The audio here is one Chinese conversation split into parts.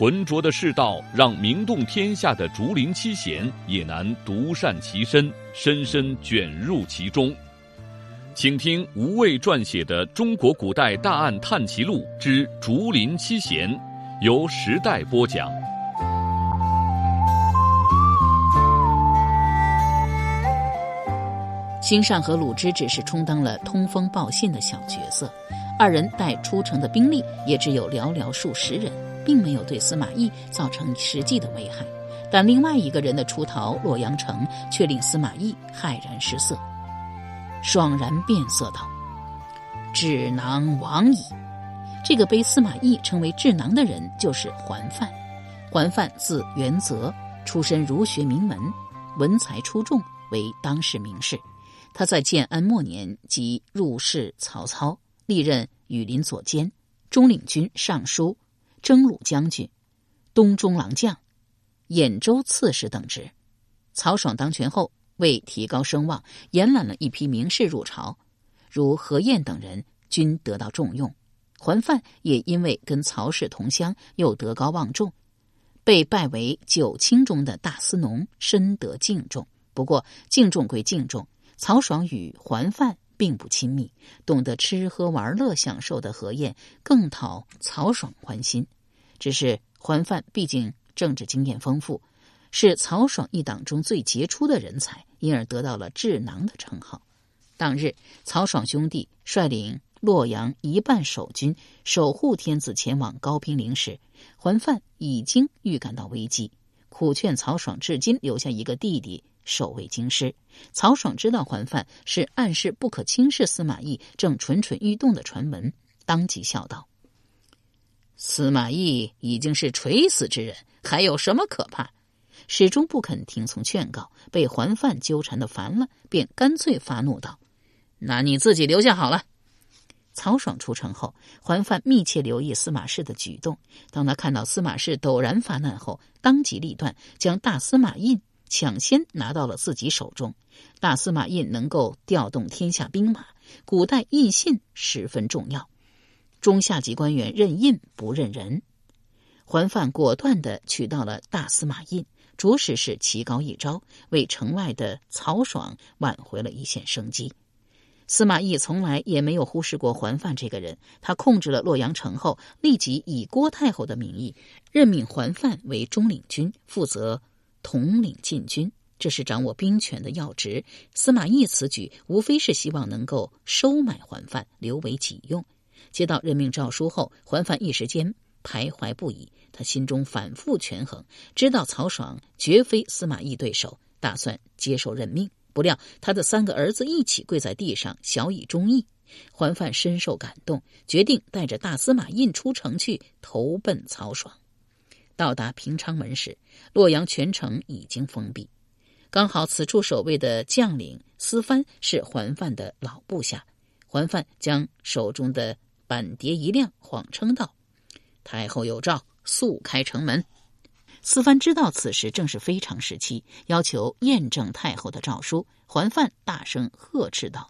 浑浊的世道，让名动天下的竹林七贤也难独善其身，深深卷入其中。请听吴畏撰写的《中国古代大案探奇录之竹林七贤》，由时代播讲。辛尚和鲁之只是充当了通风报信的小角色，二人带出城的兵力也只有寥寥数十人。并没有对司马懿造成实际的危害，但另外一个人的出逃洛阳城却令司马懿骇然失色，爽然变色道：“智囊亡矣！”这个被司马懿称为智囊的人就是桓范。桓范字元泽，出身儒学名门，文才出众，为当世名士。他在建安末年即入仕曹操，历任羽林左监、中领军尚书。征虏将军、东中郎将、兖州刺史等职。曹爽当权后，为提高声望，延揽了一批名士入朝，如何晏等人均得到重用。桓范也因为跟曹氏同乡，又德高望重，被拜为九卿中的大司农，深得敬重。不过，敬重归敬重，曹爽与桓范。并不亲密，懂得吃喝玩乐享受的何晏更讨曹爽欢心。只是桓范毕竟政治经验丰富，是曹爽一党中最杰出的人才，因而得到了智囊的称号。当日，曹爽兄弟率领洛阳一半守军守护天子前往高平陵时，桓范已经预感到危机，苦劝曹爽至今留下一个弟弟。守卫京师，曹爽知道桓范是暗示不可轻视司马懿正蠢蠢欲动的传闻，当即笑道：“司马懿已经是垂死之人，还有什么可怕？”始终不肯听从劝告，被桓范纠缠的烦了，便干脆发怒道：“那你自己留下好了。”曹爽出城后，桓范密切留意司马氏的举动。当他看到司马氏陡然发难后，当机立断，将大司马印。抢先拿到了自己手中，大司马印能够调动天下兵马，古代印信十分重要。中下级官员认印不认人，桓范果断的取到了大司马印，着实是棋高一招，为城外的曹爽挽回了一线生机。司马懿从来也没有忽视过桓范这个人，他控制了洛阳城后，立即以郭太后的名义任命桓范为中领军，负责。统领禁军，这是掌握兵权的要职。司马懿此举无非是希望能够收买桓范，留为己用。接到任命诏书后，桓范一时间徘徊不已。他心中反复权衡，知道曹爽绝非司马懿对手，打算接受任命。不料他的三个儿子一起跪在地上，小以忠义。桓范深受感动，决定带着大司马印出城去投奔曹爽。到达平昌门时，洛阳全城已经封闭。刚好此处守卫的将领司蕃是桓范的老部下。桓范将手中的板碟一亮，谎称道：“太后有诏，速开城门。”司蕃知道此时正是非常时期，要求验证太后的诏书。桓范大声呵斥道：“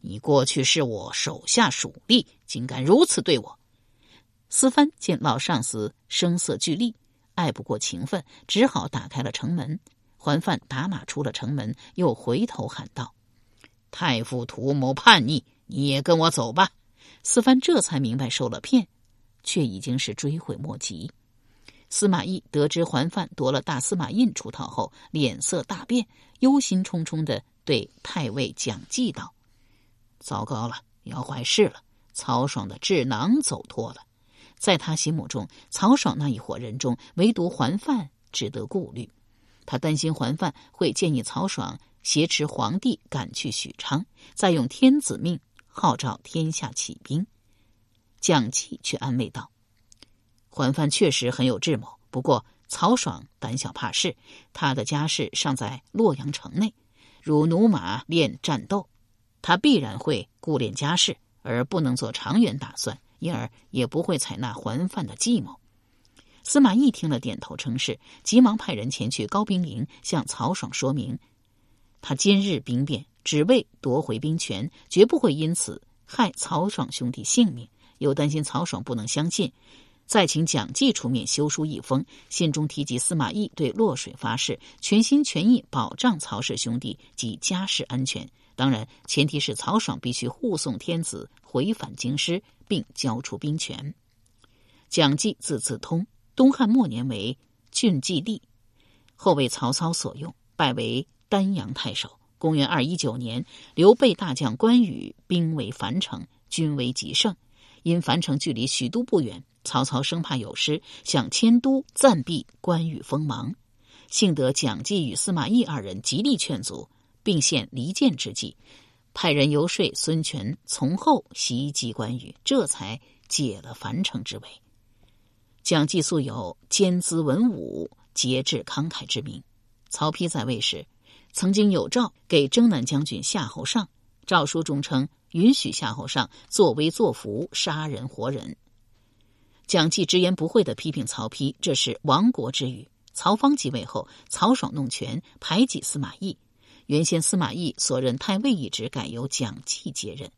你过去是我手下属吏，竟敢如此对我！”司蕃见老上司声色俱厉，爱不过情分，只好打开了城门。桓范打马出了城门，又回头喊道：“太傅图谋叛逆，你也跟我走吧。”司蕃这才明白受了骗，却已经是追悔莫及。司马懿得知桓范夺了大司马印出逃后，脸色大变，忧心忡忡的对太尉蒋济道：“糟糕了，要坏事了！曹爽的智囊走脱了。”在他心目中，曹爽那一伙人中，唯独桓范值得顾虑。他担心桓范会建议曹爽挟持皇帝赶去许昌，再用天子命号召天下起兵。蒋济却安慰道：“桓范确实很有智谋，不过曹爽胆小怕事，他的家事尚在洛阳城内，如驽马练战斗，他必然会顾恋家事，而不能做长远打算，因而也不会采纳桓范的计谋。司马懿听了，点头称是，急忙派人前去高兵营，向曹爽说明，他今日兵变，只为夺回兵权，绝不会因此害曹爽兄弟性命。又担心曹爽不能相信，再请蒋济出面修书一封，信中提及司马懿对洛水发誓，全心全意保障曹氏兄弟及家事安全。当然，前提是曹爽必须护送天子回返京师，并交出兵权。蒋济字字通。东汉末年为郡祭吏，后为曹操所用，拜为丹阳太守。公元二一九年，刘备大将关羽兵围樊城，军威极盛。因樊城距离许都不远，曹操生怕有失，想迁都暂避关羽锋芒。幸得蒋济与司马懿二人极力劝阻，并献离间之计，派人游说孙权从后袭击关羽，这才解了樊城之围。蒋济素有兼资文武、节制慷慨之名。曹丕在位时，曾经有诏给征南将军夏侯尚，诏书中称允许夏侯尚作威作福、杀人活人。蒋济直言不讳的批评曹丕，这是亡国之语。曹芳继位后，曹爽弄权，排挤司马懿。原先司马懿所任太尉一职改由蒋济接任。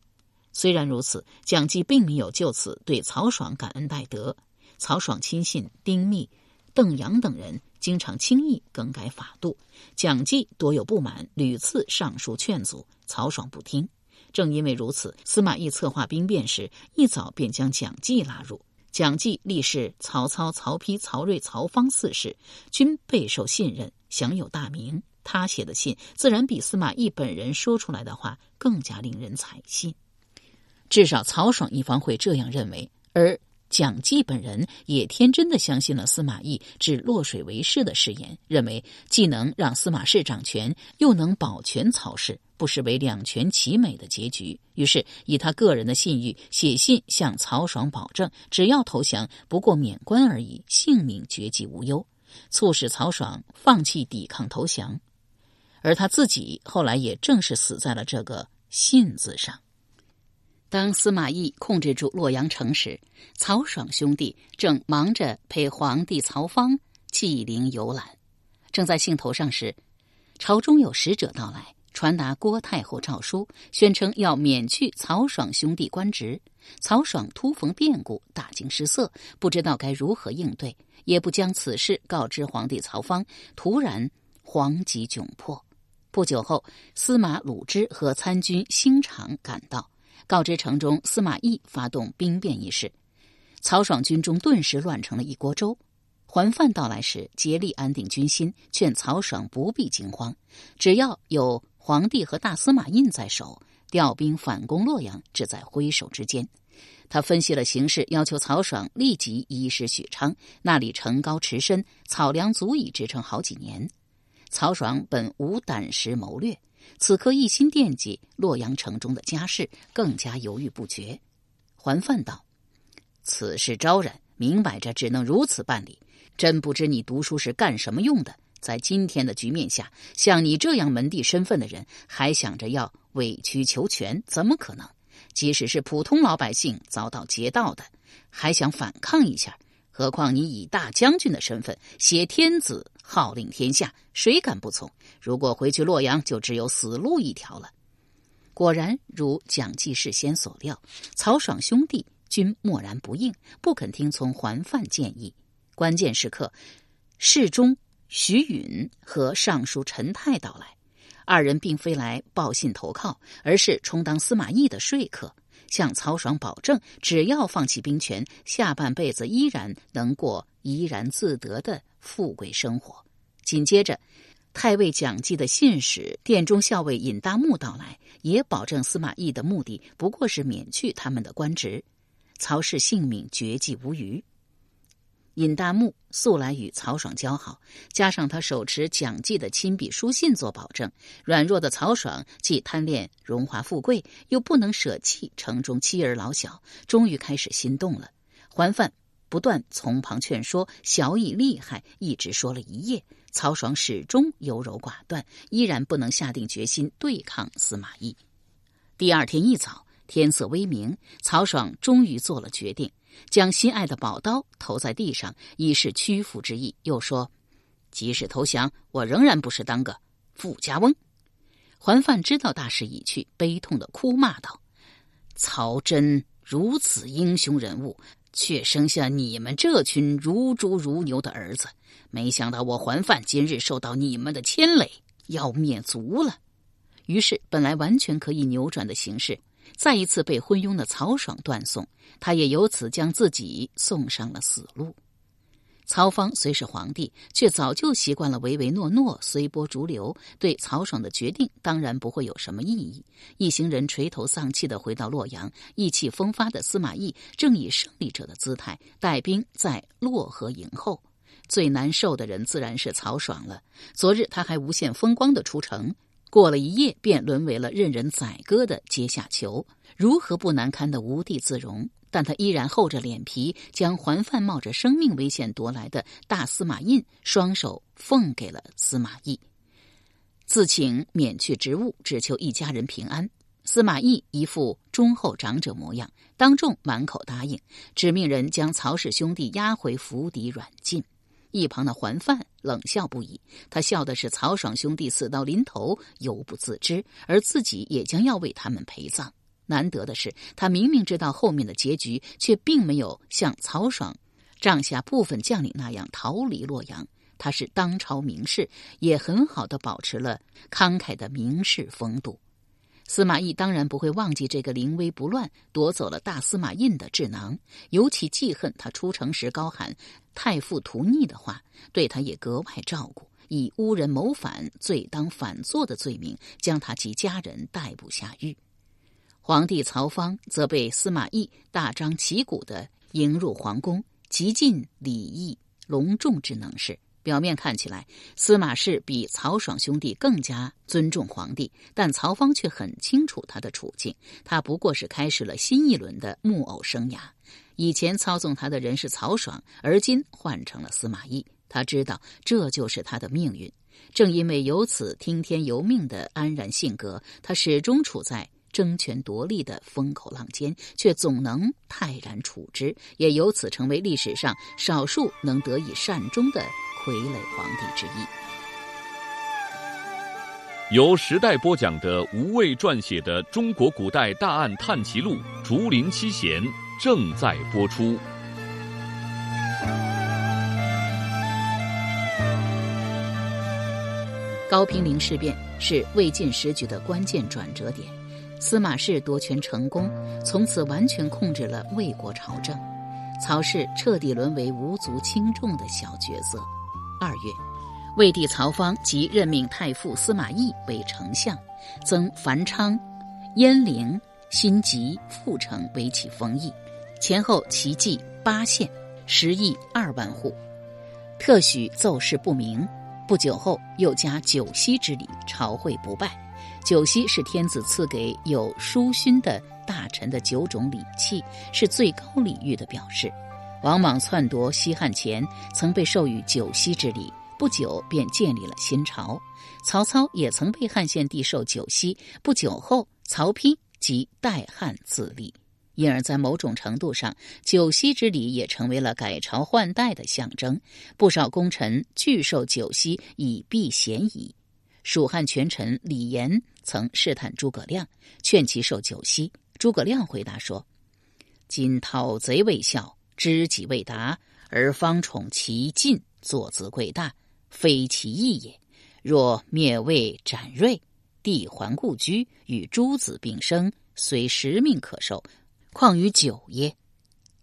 虽然如此，蒋济并没有就此对曹爽感恩戴德。曹爽亲信丁密、邓阳等人经常轻易更改法度，蒋济多有不满，屡次上书劝阻，曹爽不听。正因为如此，司马懿策划兵变时，一早便将蒋济拉入。蒋济历史曹操、曹丕、曹睿、曹芳四世，均备受信任，享有大名。他写的信，自然比司马懿本人说出来的话更加令人采信。至少曹爽一方会这样认为，而。蒋济本人也天真的相信了司马懿置洛水为市的誓言，认为既能让司马氏掌权，又能保全曹氏，不失为两全其美的结局。于是以他个人的信誉写信向曹爽保证，只要投降，不过免官而已，性命绝迹无忧，促使曹爽放弃抵抗投降。而他自己后来也正是死在了这个信字上。当司马懿控制住洛阳城时，曹爽兄弟正忙着陪皇帝曹芳祭陵游览。正在兴头上时，朝中有使者到来，传达郭太后诏书，宣称要免去曹爽兄弟官职。曹爽突逢变故，大惊失色，不知道该如何应对，也不将此事告知皇帝曹芳。突然，惶急窘迫。不久后，司马鲁之和参军兴长赶到。告知城中司马懿发动兵变一事，曹爽军中顿时乱成了一锅粥。桓范到来时，竭力安定军心，劝曹爽不必惊慌，只要有皇帝和大司马印在手，调兵反攻洛阳只在挥手之间。他分析了形势，要求曹爽立即移师许昌，那里城高池深，草粮足以支撑好几年。曹爽本无胆识谋略。此刻一心惦记洛阳城中的家事，更加犹豫不决。桓范道：“此事招人，明摆着只能如此办理。真不知你读书是干什么用的？在今天的局面下，像你这样门第身份的人，还想着要委曲求全，怎么可能？即使是普通老百姓遭到劫道的，还想反抗一下。”何况你以大将军的身份挟天子号令天下，谁敢不从？如果回去洛阳，就只有死路一条了。果然如蒋济事先所料，曹爽兄弟均默然不应，不肯听从桓范建议。关键时刻，侍中徐允和尚书陈泰到来，二人并非来报信投靠，而是充当司马懿的说客。向曹爽保证，只要放弃兵权，下半辈子依然能过怡然自得的富贵生活。紧接着，太尉蒋济的信使殿中校尉尹大木到来，也保证司马懿的目的不过是免去他们的官职，曹氏性命绝迹无虞。尹大木素来与曹爽交好，加上他手持蒋济的亲笔书信做保证，软弱的曹爽既贪恋荣华富贵，又不能舍弃城中妻儿老小，终于开始心动了。桓范不断从旁劝说，小以厉害，一直说了一夜。曹爽始终优柔寡断，依然不能下定决心对抗司马懿。第二天一早，天色微明，曹爽终于做了决定，将心爱的宝刀投在地上，以示屈服之意。又说：“即使投降，我仍然不是当个富家翁。”桓范知道大势已去，悲痛的哭骂道：“曹真如此英雄人物。”却生下你们这群如猪如牛的儿子，没想到我还范今日受到你们的牵累，要灭族了。于是，本来完全可以扭转的形势，再一次被昏庸的曹爽断送，他也由此将自己送上了死路。曹芳虽是皇帝，却早就习惯了唯唯诺诺、随波逐流。对曹爽的决定，当然不会有什么异议。一行人垂头丧气的回到洛阳，意气风发的司马懿正以胜利者的姿态带兵在洛河迎候。最难受的人自然是曹爽了。昨日他还无限风光的出城，过了一夜便沦为了任人宰割的阶下囚，如何不难堪的无地自容？但他依然厚着脸皮，将还范冒着生命危险夺来的大司马印双手奉给了司马懿，自请免去职务，只求一家人平安。司马懿一副忠厚长者模样，当众满口答应，只命人将曹氏兄弟押回府邸软禁。一旁的桓范冷笑不已，他笑的是曹爽兄弟死到临头犹不自知，而自己也将要为他们陪葬。难得的是，他明明知道后面的结局，却并没有像曹爽帐下部分将领那样逃离洛阳。他是当朝名士，也很好的保持了慷慨的名士风度。司马懿当然不会忘记这个临危不乱、夺走了大司马印的智囊，尤其记恨他出城时高喊“太傅图逆”的话，对他也格外照顾，以诬人谋反、罪当反坐的罪名，将他及家人逮捕下狱。皇帝曹芳则被司马懿大张旗鼓的迎入皇宫，极尽礼义隆重之能事。表面看起来，司马氏比曹爽兄弟更加尊重皇帝，但曹芳却很清楚他的处境。他不过是开始了新一轮的木偶生涯。以前操纵他的人是曹爽，而今换成了司马懿。他知道这就是他的命运。正因为有此听天由命的安然性格，他始终处在。争权夺利的风口浪尖，却总能泰然处之，也由此成为历史上少数能得以善终的傀儡皇帝之一。由时代播讲的吴畏撰写的《中国古代大案探奇录·竹林七贤》正在播出。高平陵事变是魏晋时局的关键转折点。司马氏夺权成功，从此完全控制了魏国朝政，曹氏彻底沦为无足轻重的小角色。二月，魏帝曹芳即任命太傅司马懿为丞相，增繁昌、鄢陵、辛集、阜城为其封邑，前后齐计八县，十亿二万户，特许奏事不明。不久后，又加九锡之礼，朝会不拜。九锡是天子赐给有书勋的大臣的九种礼器，是最高礼遇的表示。王莽篡夺西汉前，曾被授予九锡之礼，不久便建立了新朝。曹操也曾被汉献帝授九锡，不久后曹丕即代汉自立。因而，在某种程度上，九锡之礼也成为了改朝换代的象征。不少功臣拒受九锡以避嫌疑。蜀汉权臣李严曾试探诸葛亮，劝其受九锡。诸葛亮回答说：“今讨贼未效，知己未达，而方宠其进，坐姿贵大，非其意也。若灭魏斩锐，帝还故居，与诸子并生，虽十命可受，况于九耶？”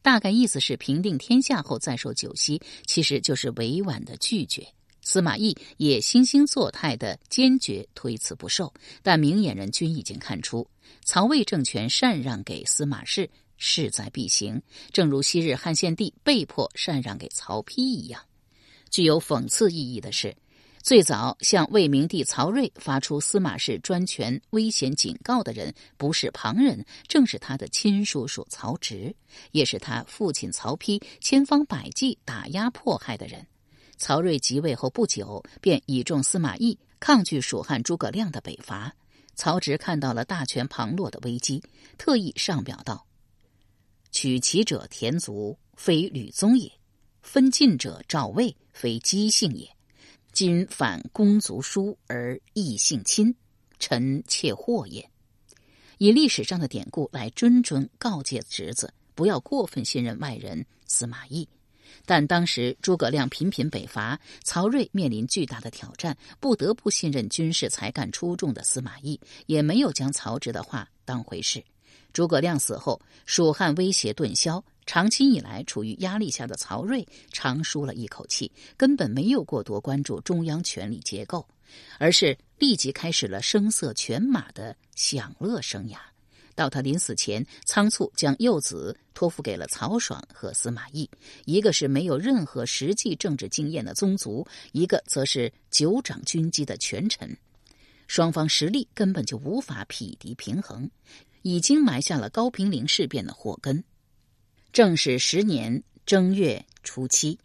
大概意思是平定天下后再受九锡，其实就是委婉的拒绝。司马懿也惺惺作态的坚决推辞不受，但明眼人均已经看出，曹魏政权禅让给司马氏势在必行，正如昔日汉献帝被迫禅让给曹丕一样。具有讽刺意义的是，最早向魏明帝曹睿发出司马氏专权危险警告的人，不是旁人，正是他的亲叔叔曹植，也是他父亲曹丕千方百计打压迫害的人。曹睿即位后不久，便倚重司马懿，抗拒蜀汉诸葛亮的北伐。曹植看到了大权旁落的危机，特意上表道：“取其者田族，非吕宗也；分晋者赵魏，非姬姓也。”今反公族疏而异姓亲，臣妾祸也。以历史上的典故来谆谆告诫侄子，不要过分信任外人司马懿。但当时诸葛亮频频北伐，曹睿面临巨大的挑战，不得不信任军事才干出众的司马懿，也没有将曹植的话当回事。诸葛亮死后，蜀汉威胁顿消。长期以来处于压力下的曹睿长舒了一口气，根本没有过多关注中央权力结构，而是立即开始了声色犬马的享乐生涯。到他临死前，仓促将幼子托付给了曹爽和司马懿，一个是没有任何实际政治经验的宗族，一个则是久掌军机的权臣，双方实力根本就无法匹敌平衡，已经埋下了高平陵事变的祸根。正是十年正月初七，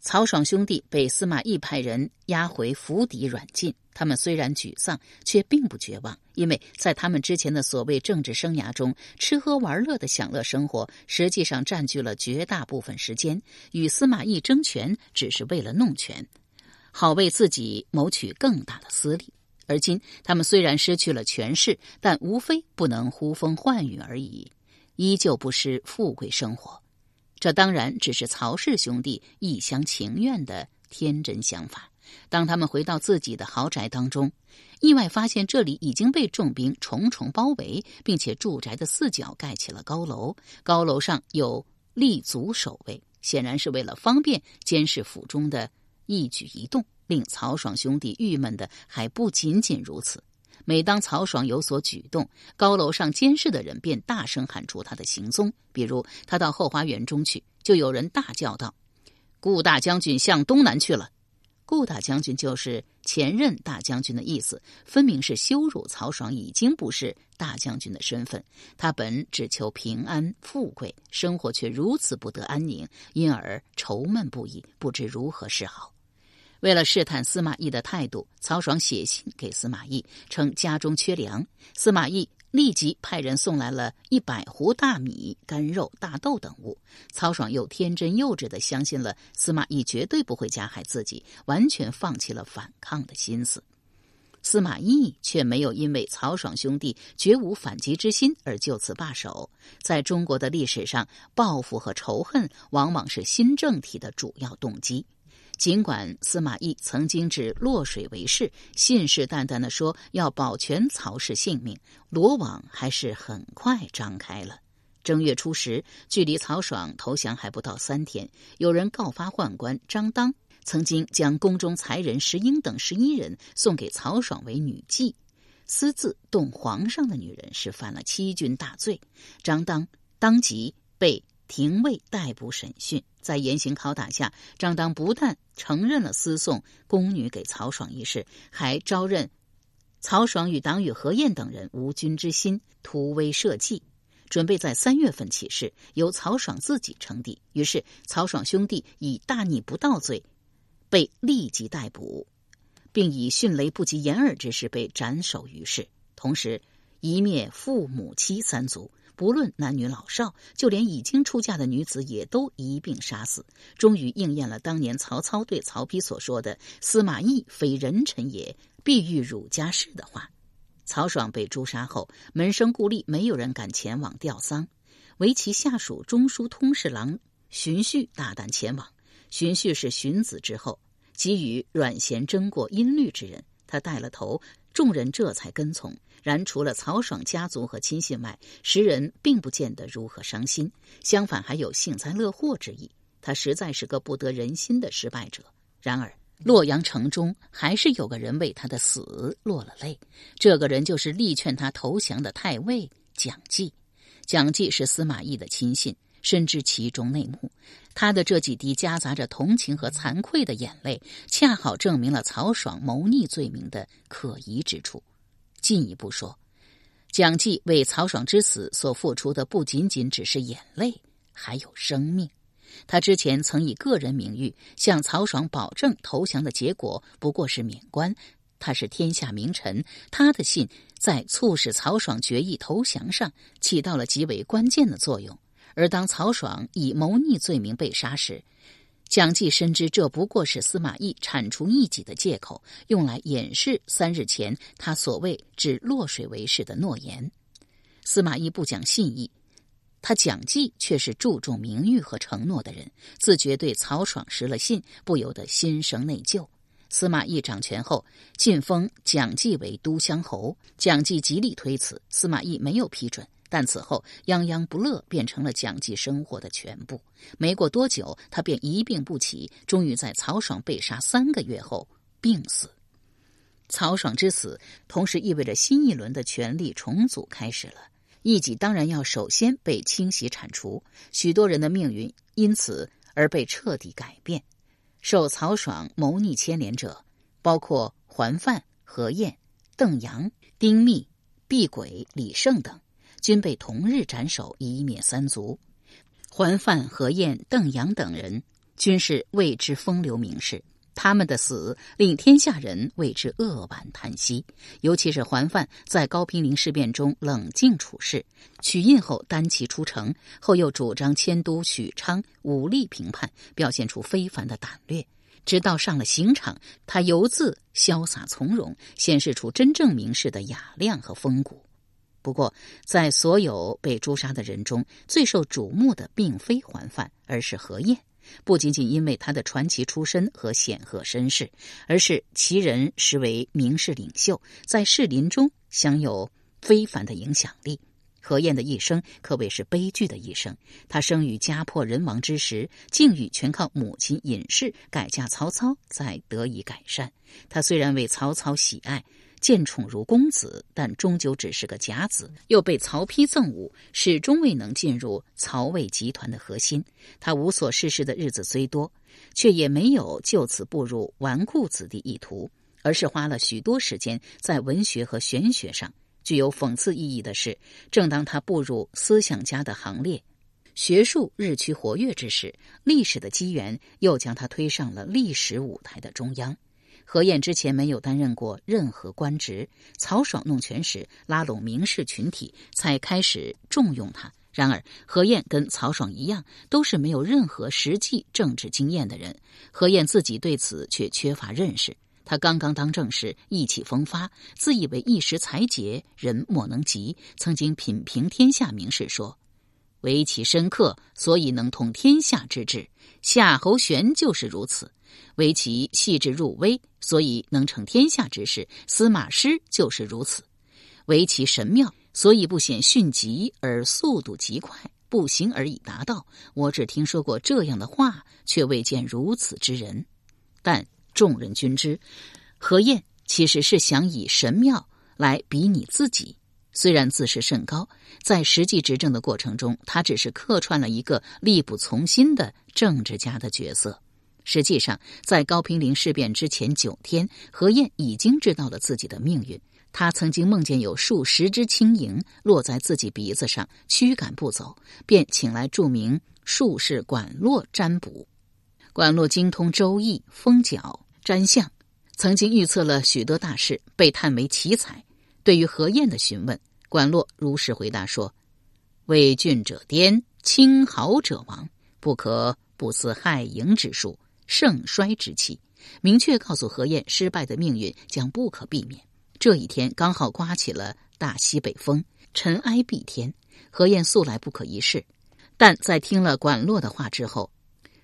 曹爽兄弟被司马懿派人押回府邸软禁。他们虽然沮丧，却并不绝望，因为在他们之前的所谓政治生涯中，吃喝玩乐的享乐生活实际上占据了绝大部分时间。与司马懿争权，只是为了弄权，好为自己谋取更大的私利。而今，他们虽然失去了权势，但无非不能呼风唤雨而已。依旧不失富贵生活，这当然只是曹氏兄弟一厢情愿的天真想法。当他们回到自己的豪宅当中，意外发现这里已经被重兵重重包围，并且住宅的四角盖起了高楼，高楼上有立足守卫，显然是为了方便监视府中的一举一动。令曹爽兄弟郁闷的还不仅仅如此。每当曹爽有所举动，高楼上监视的人便大声喊出他的行踪。比如，他到后花园中去，就有人大叫道：“顾大将军向东南去了。”顾大将军就是前任大将军的意思，分明是羞辱曹爽已经不是大将军的身份。他本只求平安富贵，生活却如此不得安宁，因而愁闷不已，不知如何是好。为了试探司马懿的态度，曹爽写信给司马懿，称家中缺粮。司马懿立即派人送来了一百壶大米、干肉、大豆等物。曹爽又天真幼稚的相信了司马懿绝对不会加害自己，完全放弃了反抗的心思。司马懿却没有因为曹爽兄弟绝无反击之心而就此罢手。在中国的历史上，报复和仇恨往往是新政体的主要动机。尽管司马懿曾经指落水为誓，信誓旦旦的说要保全曹氏性命，罗网还是很快张开了。正月初十，距离曹爽投降还不到三天，有人告发宦官张当曾经将宫中才人石英等十一人送给曹爽为女妓，私自动皇上的女人是犯了欺君大罪。张当当即被。廷尉逮捕审讯，在严刑拷打下，张当不但承认了私送宫女给曹爽一事，还招认曹爽与党羽何晏等人无君之心，图威社稷，准备在三月份起事，由曹爽自己称帝。于是，曹爽兄弟以大逆不道罪被立即逮捕，并以迅雷不及掩耳之势被斩首于市，同时一灭父母妻三族。不论男女老少，就连已经出嫁的女子也都一并杀死。终于应验了当年曹操对曹丕所说的“司马懿非人臣也，必欲汝家事”的话。曹爽被诛杀后，门生故吏没有人敢前往吊丧，唯其下属中书通侍郎荀彧大胆前往。荀彧是荀子之后，给予阮咸争过音律之人，他带了头，众人这才跟从。然除了曹爽家族和亲信外，时人并不见得如何伤心，相反还有幸灾乐祸之意。他实在是个不得人心的失败者。然而，洛阳城中还是有个人为他的死落了泪。这个人就是力劝他投降的太尉蒋济。蒋济是司马懿的亲信，深知其中内幕。他的这几滴夹杂着同情和惭愧的眼泪，恰好证明了曹爽谋逆罪名的可疑之处。进一步说，蒋济为曹爽之死所付出的不仅仅只是眼泪，还有生命。他之前曾以个人名誉向曹爽保证投降的结果不过是免官。他是天下名臣，他的信在促使曹爽决意投降上起到了极为关键的作用。而当曹爽以谋逆罪名被杀时，蒋济深知这不过是司马懿铲除异己的借口，用来掩饰三日前他所谓置洛水为誓的诺言。司马懿不讲信义，他蒋济却是注重名誉和承诺的人，自觉对曹爽失了信，不由得心生内疚。司马懿掌权后，晋封蒋济为都乡侯，蒋济极力推辞，司马懿没有批准。但此后，泱泱不乐变成了蒋济生活的全部。没过多久，他便一病不起，终于在曹爽被杀三个月后病死。曹爽之死，同时意味着新一轮的权力重组开始了。异己当然要首先被清洗铲除，许多人的命运因此而被彻底改变。受曹爽谋逆牵连者，包括桓范、何晏、邓阳、丁密、毕轨、李胜等。均被同日斩首，以灭三族。桓范、何晏、邓阳等人均是为之风流名士，他们的死令天下人为之扼腕叹息。尤其是桓范，在高平陵事变中冷静处事，取印后单骑出城，后又主张迁都许昌，武力平叛，表现出非凡的胆略。直到上了刑场，他犹自潇洒从容，显示出真正名士的雅量和风骨。不过，在所有被诛杀的人中，最受瞩目的并非桓范，而是何晏。不仅仅因为他的传奇出身和显赫身世，而是其人实为名士领袖，在士林中享有非凡的影响力。何晏的一生可谓是悲剧的一生。他生于家破人亡之时，境遇全靠母亲尹氏改嫁曹操才得以改善。他虽然为曹操喜爱。见宠如公子，但终究只是个假子，又被曹丕憎恶，始终未能进入曹魏集团的核心。他无所事事的日子虽多，却也没有就此步入纨绔子弟意图，而是花了许多时间在文学和玄学上。具有讽刺意义的是，正当他步入思想家的行列，学术日趋活跃之时，历史的机缘又将他推上了历史舞台的中央。何晏之前没有担任过任何官职，曹爽弄权时拉拢名士群体，才开始重用他。然而，何晏跟曹爽一样，都是没有任何实际政治经验的人。何晏自己对此却缺乏认识。他刚刚当政时意气风发，自以为一时才杰，人莫能及。曾经品评天下名士说：“唯其深刻，所以能通天下之志。夏侯玄就是如此。”为其细致入微，所以能成天下之事。司马师就是如此，为其神妙，所以不显迅疾而速度极快，步行而已达到。我只听说过这样的话，却未见如此之人。但众人均知，何晏其实是想以神妙来比拟自己。虽然自视甚高，在实际执政的过程中，他只是客串了一个力不从心的政治家的角色。实际上，在高平陵事变之前九天，何晏已经知道了自己的命运。他曾经梦见有数十只青蝇落在自己鼻子上，驱赶不走，便请来著名术士管骆占卜。管骆精通周易、风角、占相，曾经预测了许多大事，被叹为奇才。对于何晏的询问，管骆如实回答说：“为俊者颠，轻豪者亡，不可不思害盈之术。”盛衰之气，明确告诉何晏，失败的命运将不可避免。这一天刚好刮起了大西北风，尘埃蔽天。何晏素来不可一世，但在听了管络的话之后，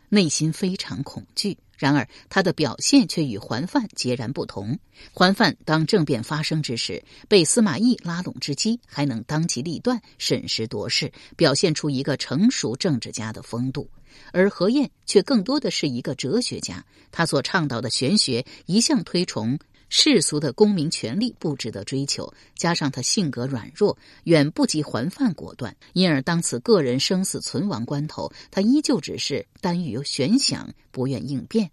内心非常恐惧。然而他的表现却与桓范截然不同。桓范当政变发生之时，被司马懿拉拢之机，还能当机立断、审时度势，表现出一个成熟政治家的风度。而何晏却更多的是一个哲学家，他所倡导的玄学一向推崇世俗的功名权力不值得追求，加上他性格软弱，远不及还犯果断，因而当此个人生死存亡关头，他依旧只是耽于悬想，不愿应变，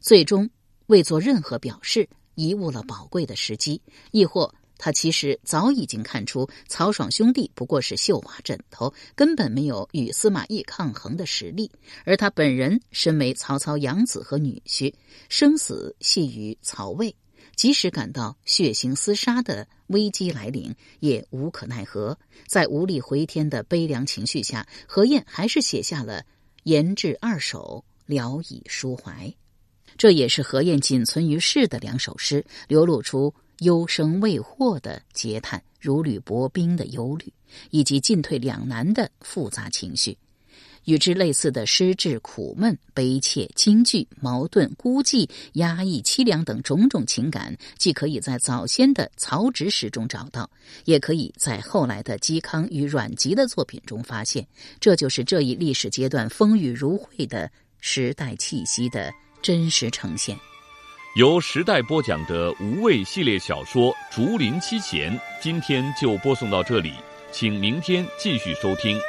最终未做任何表示，贻误了宝贵的时机，亦或。他其实早已经看出曹爽兄弟不过是绣花枕头，根本没有与司马懿抗衡的实力。而他本人身为曹操养子和女婿，生死系于曹魏，即使感到血腥厮杀的危机来临，也无可奈何。在无力回天的悲凉情绪下，何晏还是写下了《言志二首》，聊以抒怀。这也是何晏仅存于世的两首诗，流露出。忧生未获的嗟叹，如履薄冰的忧虑，以及进退两难的复杂情绪，与之类似的失志、苦闷、悲切、惊惧、矛盾、孤寂、压抑、凄凉等种种情感，既可以在早先的曹植诗中找到，也可以在后来的嵇康与阮籍的作品中发现。这就是这一历史阶段风雨如晦的时代气息的真实呈现。由时代播讲的无畏系列小说《竹林七贤》，今天就播送到这里，请明天继续收听。